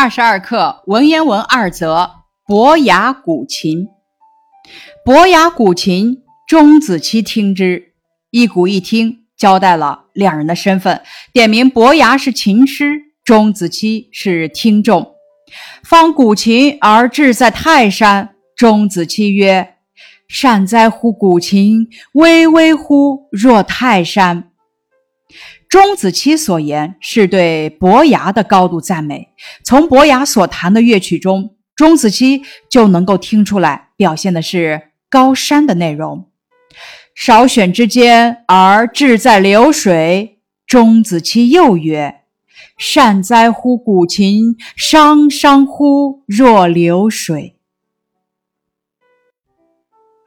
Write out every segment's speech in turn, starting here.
二十二课文言文二则：伯牙鼓琴。伯牙鼓琴，钟子期听之。一鼓一听，交代了两人的身份，点明伯牙是琴师，钟子期是听众。方鼓琴而志在泰山，钟子期曰：“善哉乎鼓琴，巍巍乎若泰山。”钟子期所言是对伯牙的高度赞美。从伯牙所弹的乐曲中，钟子期就能够听出来，表现的是高山的内容。少选之间而志在流水，钟子期又曰：“善哉乎鼓琴，汤汤乎若流水。”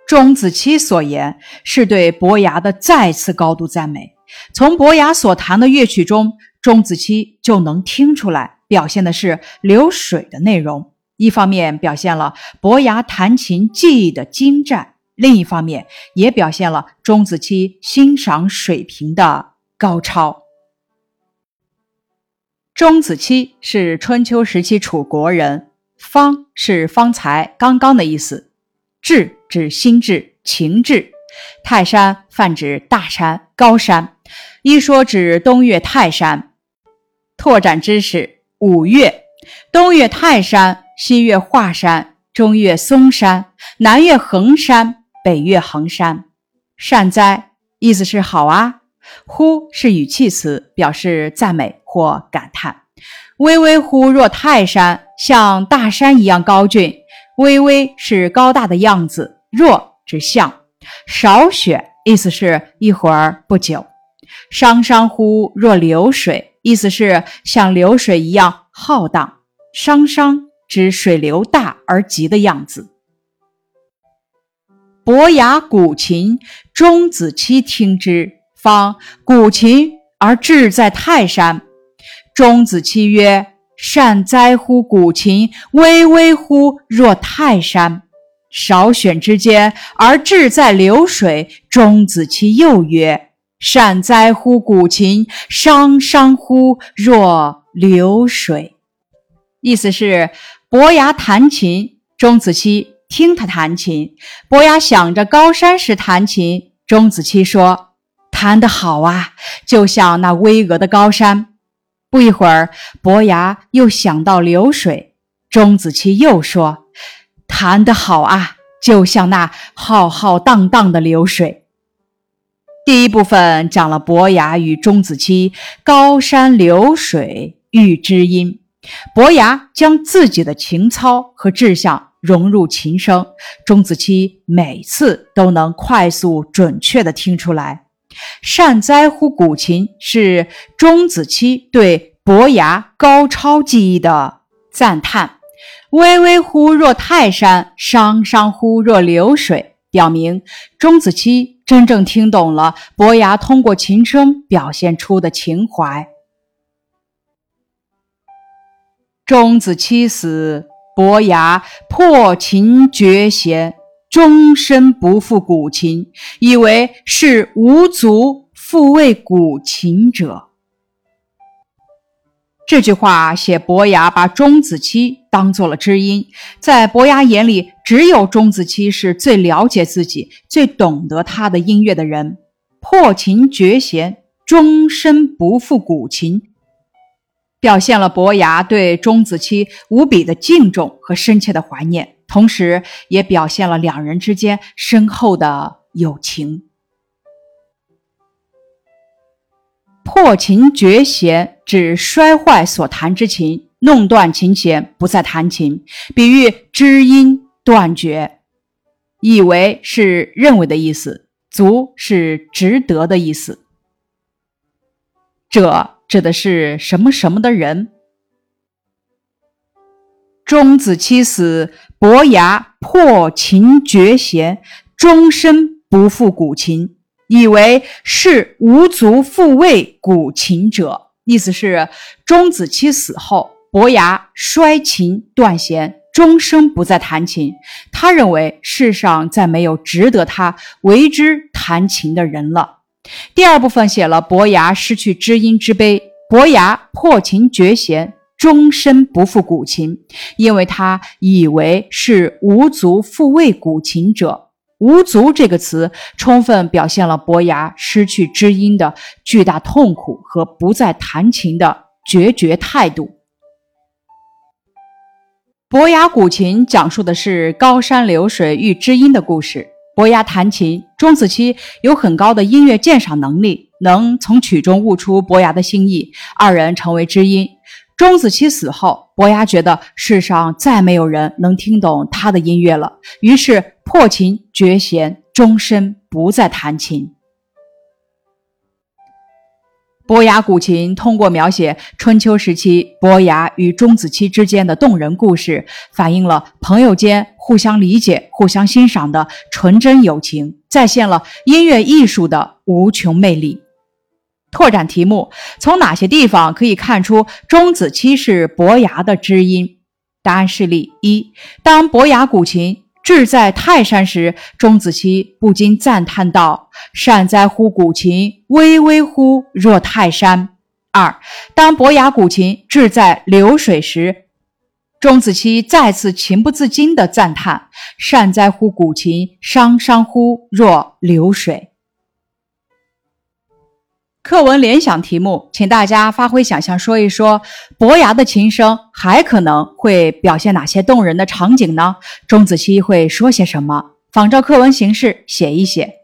钟子期所言是对伯牙的再次高度赞美。从伯牙所弹的乐曲中，钟子期就能听出来，表现的是流水的内容。一方面表现了伯牙弹琴技艺的精湛，另一方面也表现了钟子期欣赏水平的高超。钟子期是春秋时期楚国人，方是方才、刚刚的意思，志指心智、情志。泰山泛指大山、高山，一说指东岳泰山。拓展知识：五岳，东岳泰山，西岳华山，中岳嵩山，南岳衡山，北岳恒山。善哉，意思是好啊。乎是语气词，表示赞美或感叹。巍巍乎若泰山，像大山一样高峻。巍巍是高大的样子，若指像。少选，意思是一会儿不久。汤汤乎若流水，意思是像流水一样浩荡。汤汤指水流大而急的样子。伯牙鼓琴，钟子期听之，方鼓琴而志在泰山。钟子期曰：“善哉乎鼓琴，巍巍乎若泰山。”少选之间而志在流水，钟子期又曰：“善哉乎鼓琴，汤汤乎若流水。”意思是伯牙弹琴，钟子期听他弹琴。伯牙想着高山时弹琴，钟子期说：“弹得好啊，就像那巍峨的高山。”不一会儿，伯牙又想到流水，钟子期又说。弹得好啊，就像那浩浩荡荡的流水。第一部分讲了伯牙与钟子期高山流水遇知音，伯牙将自己的情操和志向融入琴声，钟子期每次都能快速准确地听出来。善哉乎鼓琴，是钟子期对伯牙高超技艺的赞叹。巍巍乎若泰山，汤汤乎若流水，表明钟子期真正听懂了伯牙通过琴声表现出的情怀。钟子期死，伯牙破琴绝弦，终身不复鼓琴，以为是无足复为鼓琴者。这句话写伯牙把钟子期当做了知音，在伯牙眼里，只有钟子期是最了解自己、最懂得他的音乐的人。破琴绝弦，终身不复鼓琴，表现了伯牙对钟子期无比的敬重和深切的怀念，同时也表现了两人之间深厚的友情。破琴绝弦指摔坏所弹之琴，弄断琴弦，不再弹琴，比喻知音断绝。以为是认为的意思，足是值得的意思。者指的是什么什么的人。钟子期死，伯牙破琴绝弦，终身不复鼓琴。以为是无足复为鼓琴者，意思是钟子期死后，伯牙摔琴断弦，终生不再弹琴。他认为世上再没有值得他为之弹琴的人了。第二部分写了伯牙失去知音之悲，伯牙破琴绝弦，终身不复古琴，因为他以为是无足复为古琴者。无足这个词，充分表现了伯牙失去知音的巨大痛苦和不再弹琴的决绝态度。伯牙鼓琴讲述的是高山流水遇知音的故事。伯牙弹琴，钟子期有很高的音乐鉴赏能力，能从曲中悟出伯牙的心意，二人成为知音。钟子期死后，伯牙觉得世上再没有人能听懂他的音乐了，于是破琴绝弦，终身不再弹琴。伯牙鼓琴通过描写春秋时期伯牙与钟子期之间的动人故事，反映了朋友间互相理解、互相欣赏的纯真友情，再现了音乐艺术的无穷魅力。拓展题目：从哪些地方可以看出钟子期是伯牙的知音？答案是例一：当伯牙鼓琴志在泰山时，钟子期不禁赞叹道：“善哉乎鼓琴，巍巍乎若泰山。”二：当伯牙鼓琴志在流水时，钟子期再次情不自禁地赞叹：“善哉乎鼓琴，汤汤乎若流水。”课文联想题目，请大家发挥想象，说一说伯牙的琴声还可能会表现哪些动人的场景呢？钟子期会说些什么？仿照课文形式写一写。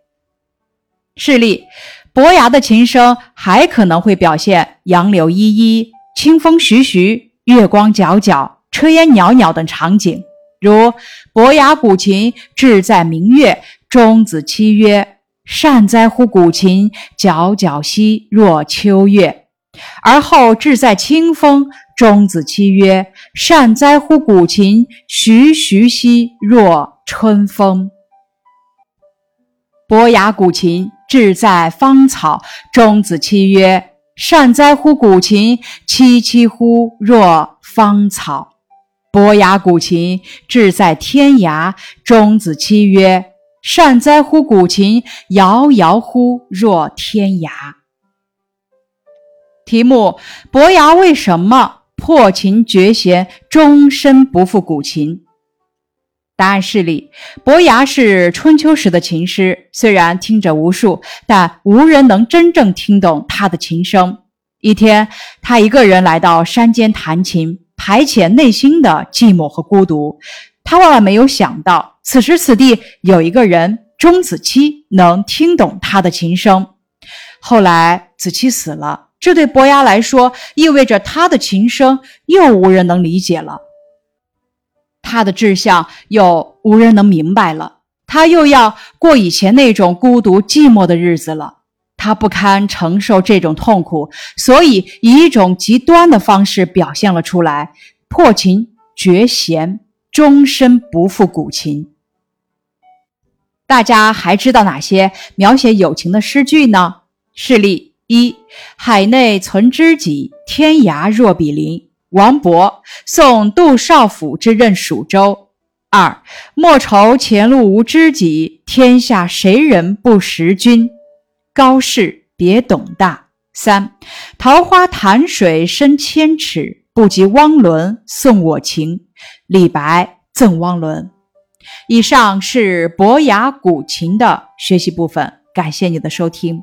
示例：伯牙的琴声还可能会表现杨柳依依、清风徐徐、月光皎皎、炊烟袅袅等场景，如伯牙鼓琴志在明月，钟子期曰。善哉乎鼓琴，皎皎兮若秋月。而后志在清风，钟子期曰：“善哉乎鼓琴，徐徐兮若春风。”伯牙鼓琴志在芳草，钟子期曰：“善哉乎鼓琴，萋萋乎若芳草。”伯牙鼓琴志在天涯，钟子期曰。善哉乎鼓琴，遥遥乎若天涯。题目：伯牙为什么破琴绝弦，终身不复古琴？答案是例：伯牙是春秋时的琴师，虽然听者无数，但无人能真正听懂他的琴声。一天，他一个人来到山间弹琴，排遣内心的寂寞和孤独。他万万没有想到，此时此地有一个人钟子期能听懂他的琴声。后来子期死了，这对伯牙来说意味着他的琴声又无人能理解了，他的志向又无人能明白了，他又要过以前那种孤独寂寞的日子了。他不堪承受这种痛苦，所以以一种极端的方式表现了出来：破琴绝弦。终身不复古琴。大家还知道哪些描写友情的诗句呢？示例一：海内存知己，天涯若比邻。王勃，送杜少府之任蜀州。二：莫愁前路无知己，天下谁人不识君。高适，别董大。三：桃花潭水深千尺，不及汪伦送我情。李白赠汪伦。以上是伯牙古琴的学习部分，感谢你的收听。